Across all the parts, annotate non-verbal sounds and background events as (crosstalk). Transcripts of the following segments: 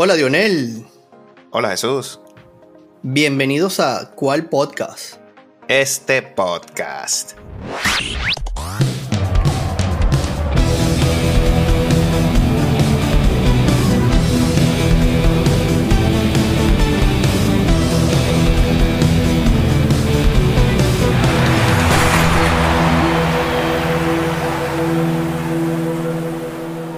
Hola Dionel. Hola Jesús. Bienvenidos a ¿Cuál podcast? Este podcast.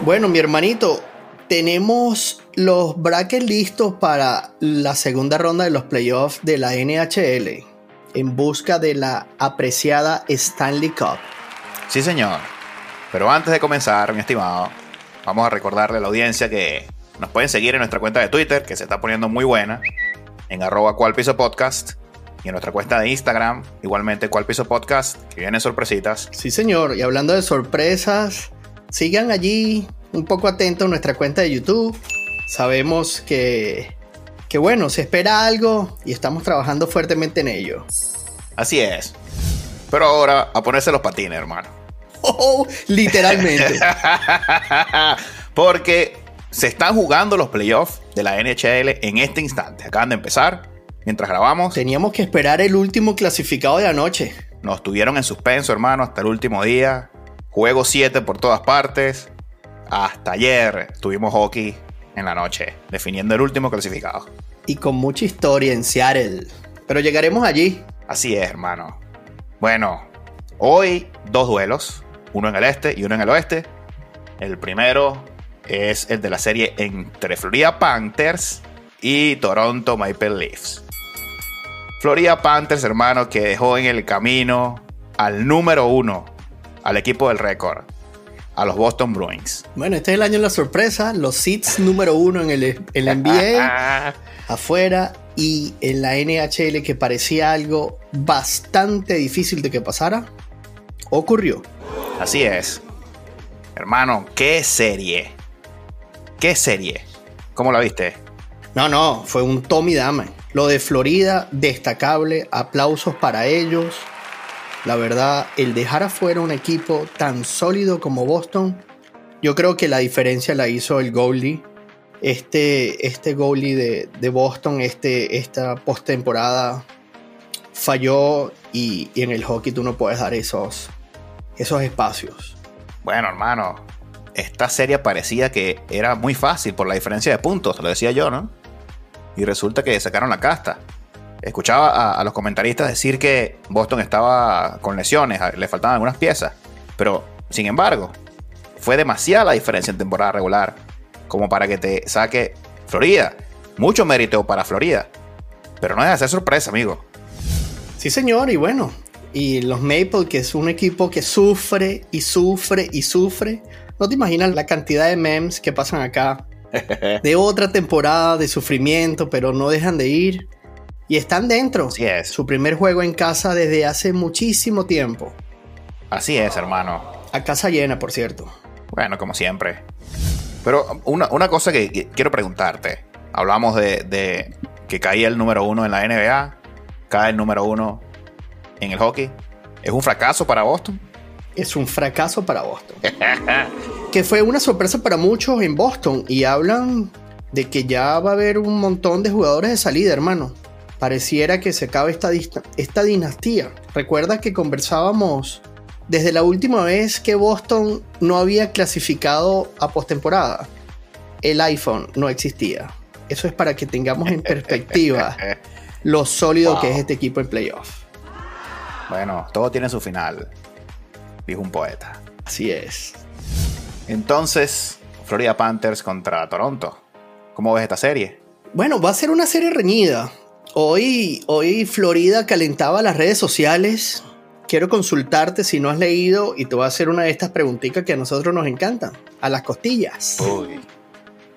Bueno, mi hermanito, tenemos los brackets listos para la segunda ronda de los playoffs de la NHL en busca de la apreciada Stanley Cup. Sí, señor. Pero antes de comenzar, mi estimado, vamos a recordarle a la audiencia que nos pueden seguir en nuestra cuenta de Twitter, que se está poniendo muy buena, en arroba cual piso podcast, y en nuestra cuenta de Instagram, igualmente cual piso podcast, que vienen sorpresitas. Sí, señor. Y hablando de sorpresas, sigan allí un poco atentos a nuestra cuenta de YouTube. Sabemos que, que bueno, se espera algo y estamos trabajando fuertemente en ello. Así es. Pero ahora a ponerse los patines, hermano. Oh, literalmente. (laughs) Porque se están jugando los playoffs de la NHL en este instante. Acaban de empezar. Mientras grabamos. Teníamos que esperar el último clasificado de anoche. Nos tuvieron en suspenso, hermano, hasta el último día. Juego 7 por todas partes. Hasta ayer tuvimos hockey en la noche, definiendo el último clasificado. Y con mucha historia en Seattle. Pero llegaremos allí. Así es, hermano. Bueno, hoy dos duelos, uno en el este y uno en el oeste. El primero es el de la serie entre Florida Panthers y Toronto Maple Leafs. Florida Panthers, hermano, que dejó en el camino al número uno, al equipo del récord, a los Boston Bruins. Bueno, este es el año de la sorpresa. Los seeds número uno en el, el NBA, (laughs) afuera, y en la NHL, que parecía algo bastante difícil de que pasara, ocurrió. Así es. Hermano, qué serie. ¿Qué serie? ¿Cómo la viste? No, no, fue un Tommy Dame. Lo de Florida, destacable, aplausos para ellos. La verdad, el dejar afuera un equipo tan sólido como Boston, yo creo que la diferencia la hizo el goalie. Este, este goalie de, de Boston, este, esta postemporada, falló y, y en el hockey tú no puedes dar esos, esos espacios. Bueno, hermano, esta serie parecía que era muy fácil por la diferencia de puntos, lo decía yo, ¿no? Y resulta que sacaron la casta. Escuchaba a, a, los comentaristas decir que Boston estaba con lesiones, le faltaban algunas piezas. Pero, sin embargo, fue demasiada la diferencia en temporada regular como para que te saque Florida. Mucho mérito para Florida. Pero no deja de ser sorpresa, amigo. Sí, señor, y bueno. Y los Maple, que es un equipo que sufre y sufre y sufre. No te imaginas la cantidad de memes que pasan acá. (laughs) De otra temporada de sufrimiento, pero no dejan de ir. Y están dentro. Así es. Su primer juego en casa desde hace muchísimo tiempo. Así es, hermano. A casa llena, por cierto. Bueno, como siempre. Pero una, una cosa que, que, quiero preguntarte. Hablamos de, de, que caía el número uno en la NBA, cae el número uno en el hockey. ¿Es un fracaso para Boston? Es un fracaso para Boston. (laughs) que fue una sorpresa para muchos en Boston y hablan de que ya va a haber un montón de jugadores de salida, hermano. Pareciera que se acaba esta, esta dinastía. Recuerda que conversábamos desde la última vez que Boston no había clasificado a postemporada, el iPhone no existía. Eso es para que tengamos en perspectiva (laughs) lo sólido wow. que es este equipo en playoff. Bueno, todo tiene su final, dijo un poeta. Así es. Entonces, Florida Panthers contra Toronto. ¿Cómo ves esta serie? Bueno, va a ser una serie reñida. Hoy, hoy Florida calentaba las redes sociales quiero consultarte si no has leído y te voy a hacer una de estas preguntitas que a nosotros nos encantan, a las costillas. Uy.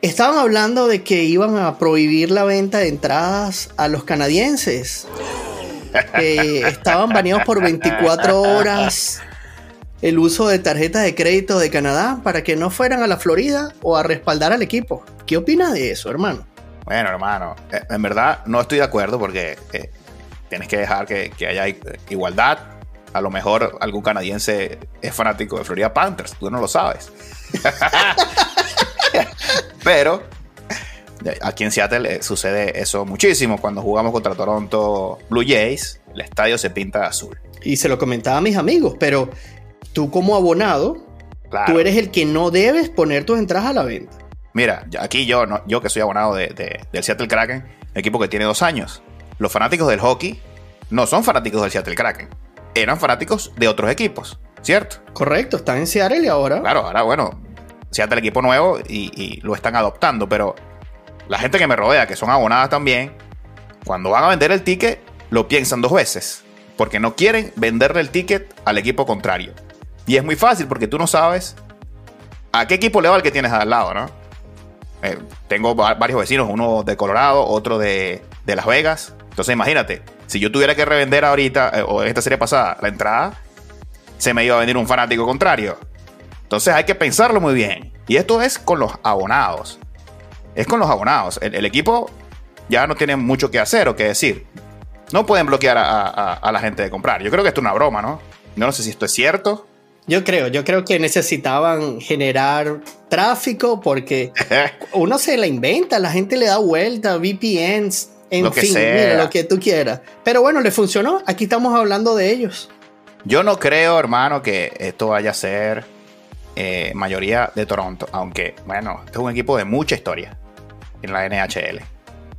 Estaban hablando de que iban a prohibir la venta de entradas a los canadienses. Que estaban baneados por 24 horas el uso de tarjetas de crédito de Canadá para que no fueran a la Florida o a respaldar al equipo. ¿Qué opinas de eso, hermano? Bueno, hermano, en verdad no estoy de acuerdo porque eh, tienes que dejar que, que haya igualdad a lo mejor algún canadiense es fanático de Florida Panthers, tú no lo sabes. (laughs) Pero Aquí en Seattle eh, sucede eso muchísimo. Cuando jugamos contra Toronto Blue Jays, el estadio se pinta de azul. Y se lo comentaba a mis amigos, pero tú como abonado, tú eres el que no debes poner tus entradas a la venta. Mira, aquí yo, no, yo que soy abonado de, del Seattle Kraken, equipo que tiene dos años, los fanáticos del hockey no son fanáticos del Seattle Kraken, eran fanáticos de otros equipos, ¿cierto? Correcto, están en Seattle y ahora. Claro, ahora bueno, Seattle equipo nuevo y, y lo están adoptando, pero la gente que me rodea, que son abonadas también, cuando van a vender el ticket, lo piensan dos veces, porque no quieren venderle el ticket al equipo contrario. Y es muy fácil porque tú no sabes a qué equipo le va el que tienes al lado, ¿no? Eh, tengo varios vecinos, uno de Colorado, otro de, Las Vegas. Entonces imagínate, si yo tuviera que revender ahorita, eh, o esta serie pasada, la entrada, se me iba a venir un fanático contrario. Entonces hay que pensarlo muy bien. Y esto es con los abonados. Es con los abonados. El, equipo ya no tiene mucho que hacer o que decir. No pueden bloquear a, a la gente de comprar. Yo creo que esto es una broma, ¿no? No sé si esto es cierto. Yo creo, yo creo que necesitaban generar tráfico porque (laughs) uno se la inventa, la gente le da vuelta, VPNs, en fin, lo que tú quieras. Pero bueno, le funcionó. Aquí estamos hablando de ellos. Yo no creo, hermano, que esto vaya a ser eh, mayoría de Toronto. Aunque, bueno, este es un equipo de mucha historia en la NHL.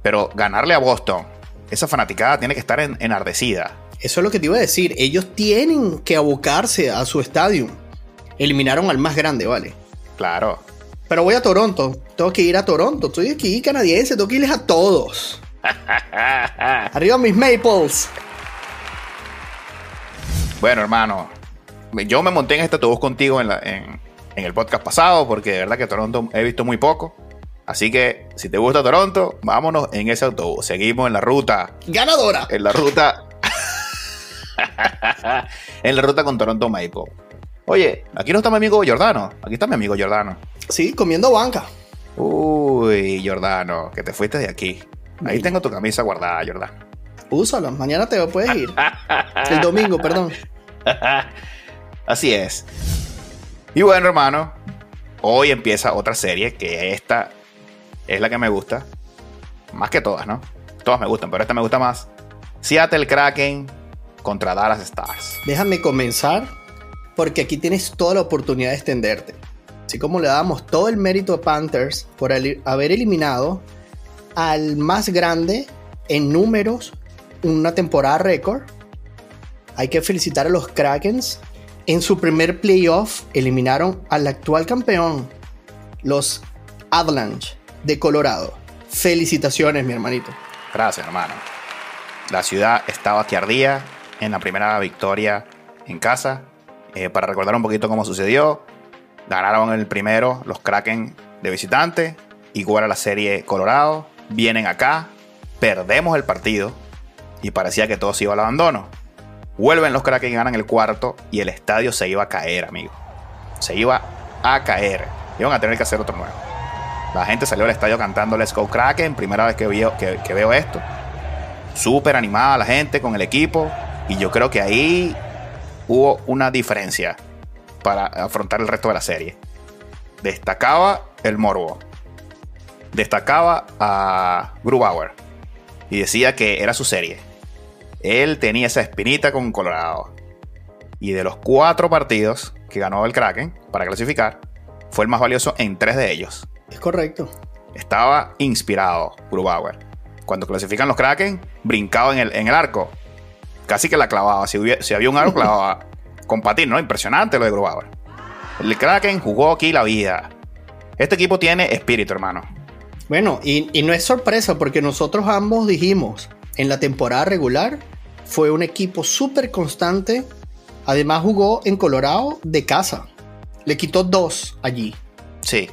Pero ganarle a Boston, esa fanaticada tiene que estar enardecida. Eso es lo que te iba a decir. Ellos tienen que abocarse a su estadio. Eliminaron al más grande, ¿vale? Claro. Pero voy a Toronto. Tengo que ir a Toronto. Estoy aquí canadiense. Tengo que irles a todos. (laughs) Arriba mis Maples. Bueno, hermano. Yo me monté en este autobús contigo en, en el podcast pasado porque de verdad que Toronto he visto muy poco. Así que si te gusta Toronto, vámonos en ese autobús. Seguimos en la ruta. Ganadora. En la ruta (laughs) en la ruta con Toronto Maple. Oye, aquí no está mi amigo Jordano. Aquí está mi amigo Jordano. Sí, comiendo banca. Uy, Jordano, que te fuiste de aquí. Ahí tengo tu camisa guardada, Jordano. Úsala, mañana te puedes ir. El domingo, perdón. (laughs) Así es. Y bueno, hermano, hoy empieza otra serie que esta es la que me gusta. Más que todas, ¿no? Todas me gustan, pero esta me gusta más. Seattle Kraken contra Dallas Stars. Déjame comenzar porque aquí tienes toda la oportunidad de extenderte. Así como le damos todo el mérito a Panthers por haber eliminado al más grande en números una temporada récord, hay que felicitar a los Krakens. En su primer playoff eliminaron al actual campeón, los Avalanche de Colorado. Felicitaciones, mi hermanito. Gracias, hermano. La ciudad estaba que ardía en la primera victoria en casa. Eh, para recordar un poquito cómo sucedió, ganaron el primero los Kraken de visitante, igual a la serie Colorado. Vienen acá, perdemos el partido y parecía que todo se iba al abandono. Vuelven los Kraken y ganan el cuarto y el estadio se iba a caer, amigo. Se iba a caer. Iban a tener que hacer otro nuevo. La gente salió al estadio cantando Let's Go Kraken, primera vez que veo, que veo esto súper animada la gente con el equipo. Y yo creo que ahí hubo una diferencia para afrontar el resto de la serie. Destacaba el Morbo. Destacaba a Grubauer. Y decía que era su serie. Él tenía esa espinita con Colorado. Y de los cuatro partidos que ganó el Kraken para clasificar, fue el más valioso en tres de ellos. Es correcto. Estaba inspirado Grubauer cuando clasifican los Kraken, brincaba en el, en el arco. Casi que la clavaba. Si, había un arco, clavaba (laughs) con patín, ¿no? Impresionante lo de Grubauer. El Kraken jugó aquí la vida. Este equipo tiene espíritu, hermano. Bueno, y, y no es sorpresa porque nosotros ambos dijimos en la temporada regular fue un equipo súper constante. Además jugó en Colorado de casa. Le quitó dos allí. Sí,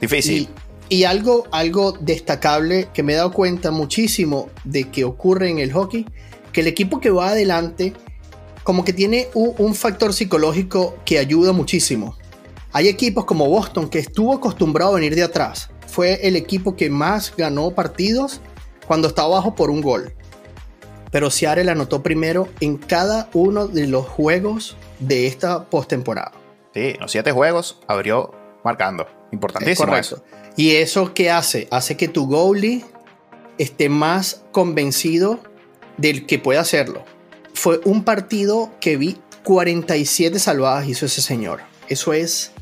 difícil. Y algo, algo destacable que me he dado cuenta muchísimo de que ocurre en el hockey, que el equipo que va adelante como que tiene un, factor psicológico que ayuda muchísimo. Hay equipos como Boston que estuvo acostumbrado a venir de atrás. Fue el equipo que más ganó partidos cuando estaba abajo por un gol. Pero Seattle anotó primero en cada uno de los juegos de esta postemporada. Sí, los siete juegos abrió marcando. Importantísimo eso. ¿Y eso qué hace? Hace que tu goalie esté más convencido del que puede hacerlo. Fue un partido que vi 47 salvadas hizo ese señor. Eso es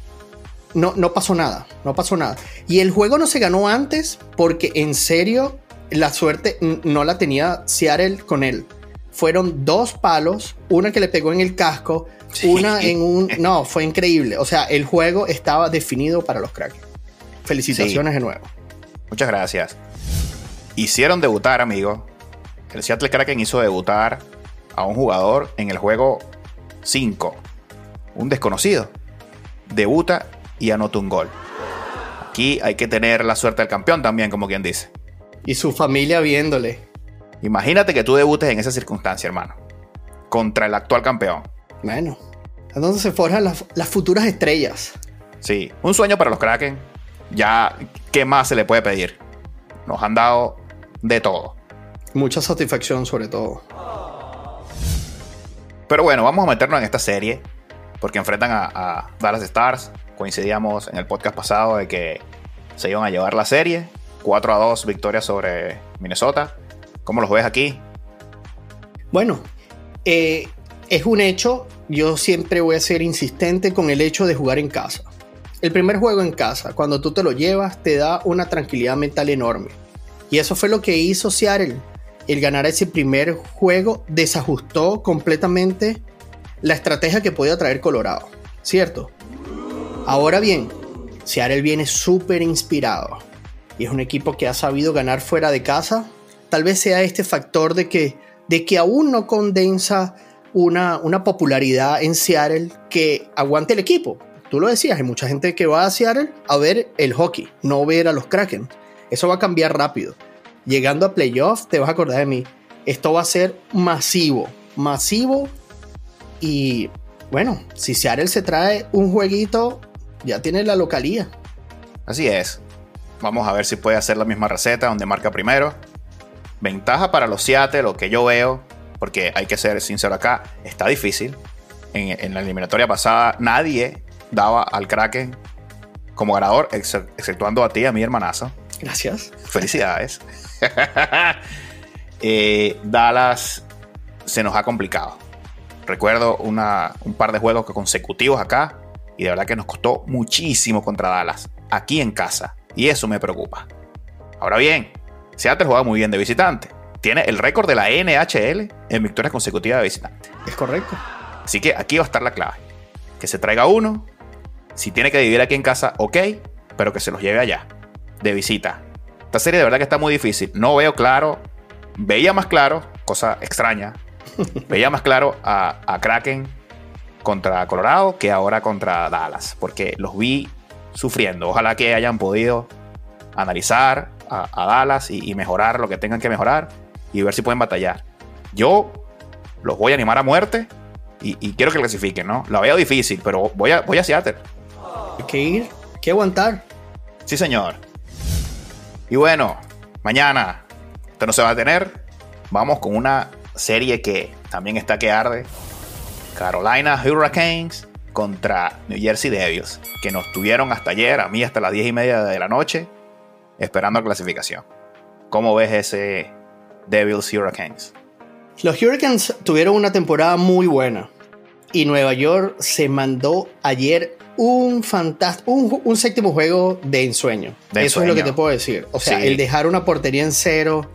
no, no pasó nada, no pasó nada. Y el juego no se ganó antes porque en serio la suerte no la tenía Seattle con él. Fueron dos palos, una que le pegó en el casco, una en un... No, fue increíble. O sea, el juego estaba definido para los cracks. Felicitaciones de nuevo. Muchas gracias. Hicieron debutar, amigo. El Seattle Kraken hizo debutar a un jugador en el juego 5. Un desconocido. Debuta y anota un gol. Aquí hay que tener la suerte del campeón también, como quien dice. Y su familia viéndole. Imagínate que tú debutes en esa circunstancia, hermano. Contra el actual campeón. Bueno, entonces se forjan las, futuras estrellas. Sí, un sueño para los Kraken. Ya, ¿qué más se le puede pedir? Nos han dado de todo. Mucha satisfacción sobre todo. Pero bueno, vamos a meternos en esta serie. Porque enfrentan a, a Dallas Stars, coincidíamos en el podcast pasado de que se iban a llevar la serie. 4 a 2 victoria sobre Minnesota. ¿Cómo los ves aquí? Bueno, eh, es un hecho. Yo siempre voy a ser insistente con el hecho de jugar en casa. El primer juego en casa, cuando tú te lo llevas, te da una tranquilidad mental enorme. Y eso fue lo que hizo Seattle. El ganar ese primer juego desajustó completamente la estrategia que podía traer Colorado. ¿Cierto? Ahora bien, Seattle viene súper inspirado y es un equipo que ha sabido ganar fuera de casa. Tal vez sea este factor de que, de que aún no condensa una, una popularidad en Seattle que aguante el equipo. Tú lo decías, hay mucha gente que va a Seattle a ver el hockey, no ver a los Kraken. Eso va a cambiar rápido. Llegando a playoffs, te vas a acordar de mí. Esto va a ser masivo, masivo. Y bueno, si Seattle se trae un jueguito ya tiene la localía. Así es. Vamos a ver si puede hacer la misma receta donde marca primero. Ventaja para los Seattle, lo que yo veo, porque hay que ser sincero acá, está difícil. En, la eliminatoria pasada nadie daba al Kraken como ganador, exceptuando a ti, a mi hermanazo. Gracias. Felicidades. (laughs) Eh, Dallas se nos ha complicado. Recuerdo un par de juegos consecutivos acá y de verdad que nos costó muchísimo contra Dallas, aquí en casa, y eso me preocupa. Ahora bien, Seattle juega muy bien de visitante. Tiene el récord de la NHL en victorias consecutivas de visitante. Es correcto. Así que aquí va a estar la clave. Que se traiga uno. Si tiene que vivir aquí en casa, ok, pero que se los lleve allá, de visita. Esta serie de verdad que está muy difícil. No veo claro. Veía más claro, cosa extraña. (laughs) Veía más claro a, a Kraken contra Colorado que ahora contra Dallas, porque los vi sufriendo. Ojalá que hayan podido analizar a, Dallas y, mejorar lo que tengan que mejorar y ver si pueden batallar. Yo los voy a animar a muerte y, quiero que clasifiquen, ¿no? La veo difícil, pero voy a, voy a Seattle. Hay que ir, hay que aguantar. Sí, señor. Y bueno, mañana, esto no se va a tener. Vamos con una serie que también está que arde. Carolina Hurricanes contra New Jersey Devils, que nos tuvieron hasta ayer, a mí hasta las 10 y media de la noche, esperando clasificación. ¿Cómo ves ese Devils Hurricanes? Los Hurricanes tuvieron una temporada muy buena y Nueva York se mandó ayer un fantástico, un, séptimo juego de ensueño. Eso es lo que te puedo decir. O sea, el dejar una portería en cero,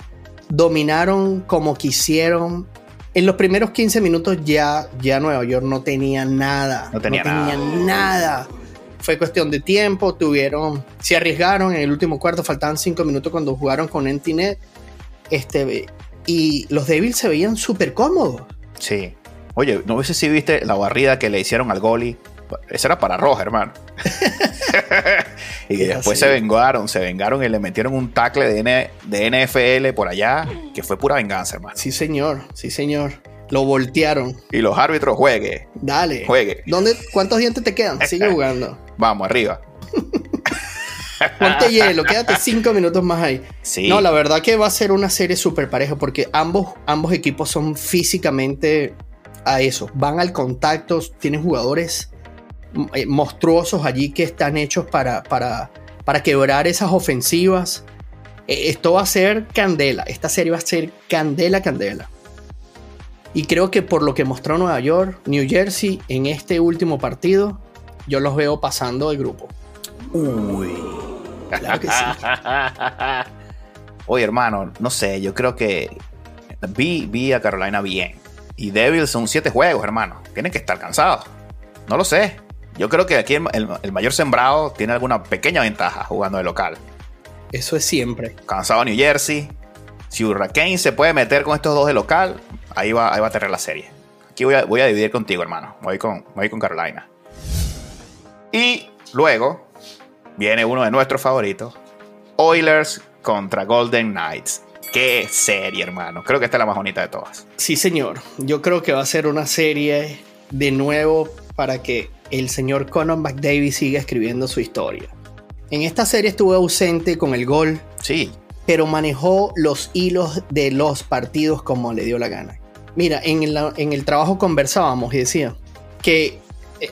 dominaron como quisieron, en los primeros 15 minutos ya, ya Nueva York no tenía nada. No tenía, nada. Fue cuestión de tiempo, tuvieron, se arriesgaron en el último cuarto, faltaban 5 minutos cuando jugaron con Entinet. Este, y los Devils se veían súper cómodos. Sí. Oye, ¿no sé si viste la barrida que le hicieron al Goli? Esa era para Roja, hermano. (laughs) y después se vengaron, se vengaron y le metieron un tackle de, de NFL por allá, que fue pura venganza, hermano. Sí, señor, sí, señor. Lo voltearon. Y los árbitros, juegue. Dale. Juegue. ¿Dónde, ¿Cuántos dientes te quedan? Sigue (laughs) jugando. Vamos, arriba. (laughs) Ponte hielo, quédate cinco minutos más ahí. Sí. No, la verdad que va a ser una serie súper pareja porque ambos, ambos equipos son físicamente a eso. Van al contacto, tienen jugadores eh, monstruosos allí que están hechos para, para, para quebrar esas ofensivas. Eh, esto va a ser candela. Esta serie va a ser candela, candela. Y creo que por lo que mostró Nueva York, New Jersey en este último partido, yo los veo pasando de grupo. Uy. Claro que sí. (laughs) Oye, hermano, no sé, yo creo que vi, vi a Carolina bien. Y Devils son siete juegos, hermano. Tienen que estar cansados. No lo sé. Yo creo que aquí el, mayor sembrado tiene alguna pequeña ventaja jugando de local. Eso es siempre. Cansado New Jersey. Si Hurricane se puede meter con estos dos de local, ahí va, ahí va a tener la serie. Aquí voy a, voy a dividir contigo, hermano. Voy con, voy con Carolina. Y luego viene uno de nuestros favoritos. Oilers contra Golden Knights. Qué serie, hermano. Creo que esta es la más bonita de todas. Sí, señor. Yo creo que va a ser una serie de nuevo para que el señor Conor McDavid siga escribiendo su historia. En esta serie estuvo ausente con el gol. Sí. Pero manejó los hilos de los partidos como le dio la gana. Mira, en el, en el trabajo conversábamos y decía que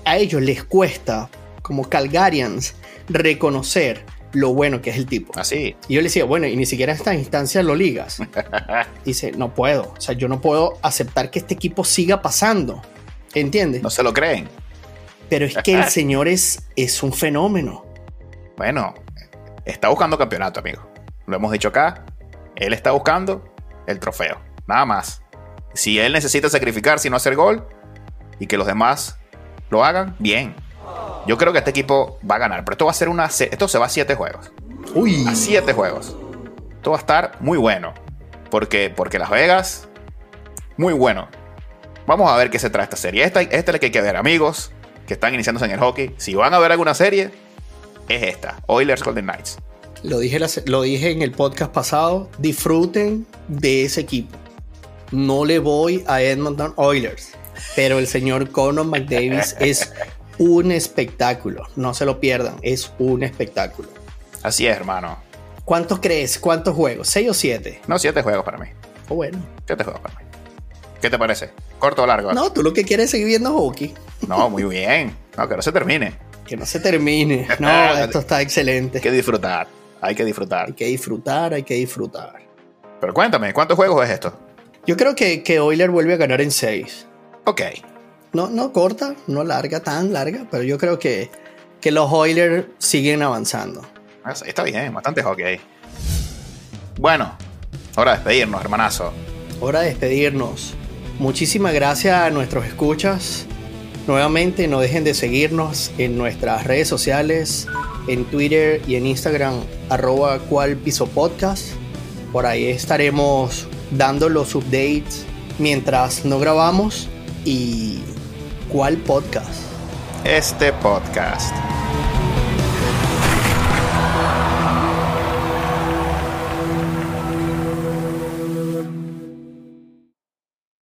a ellos les cuesta, como Calgarians, reconocer lo bueno que es el tipo. Así. Y yo le decía, bueno, y ni siquiera en esta instancia lo ligas. (laughs) Dice, no puedo. O sea, yo no puedo aceptar que este equipo siga pasando. ¿Entiendes? No se lo creen. Pero es que el (laughs) señor es, es un fenómeno. Bueno, está buscando campeonato, amigo. Lo hemos dicho acá. Él está buscando el trofeo. Nada más. Si él necesita sacrificar si no hacer gol y que los demás lo hagan, bien. Yo creo que este equipo va a ganar, pero esto va a ser una. Esto se va a siete juegos. Uy. A siete juegos. Esto va a estar muy bueno. Porque, porque Las Vegas, muy bueno. Vamos a ver qué se trae esta serie. Esta, esta es la que hay que ver, amigos que están iniciándose en el hockey. Si van a ver alguna serie, es esta: Oilers Golden Knights. Lo dije, lo dije en el podcast pasado. Disfruten de ese equipo. No le voy a Edmonton Oilers. Pero el señor Conor McDavis es un espectáculo. No se lo pierdan, es un espectáculo. Así es, hermano. ¿Cuántos crees? ¿Cuántos juegos? ¿Seis o siete? No, siete juegos para mí. Oh, bueno. Siete juegos para mí. ¿Qué te parece? ¿Corto o largo? No, tú lo que quieres es seguir viendo hockey. No, muy bien. No, que no se termine. Que no se termine. No, (laughs) esto está excelente. Hay que disfrutar. Hay que disfrutar. Hay que disfrutar, hay que disfrutar. Pero cuéntame, ¿cuántos juegos es esto? Yo creo que, que Euler vuelve a ganar en seis. Ok. No, no corta, no larga, tan larga, pero yo creo que, que los Oilers siguen avanzando. Ah, está bien, bastante hockey. Bueno, hora de despedirnos, hermanazo. Hora de despedirnos. Muchísimas gracias a nuestros escuchas. Nuevamente no dejen de seguirnos en nuestras redes sociales, en Twitter y en Instagram, arroba cual piso podcast. Por ahí estaremos dando los updates mientras no grabamos y ¿Cuál podcast? Este podcast.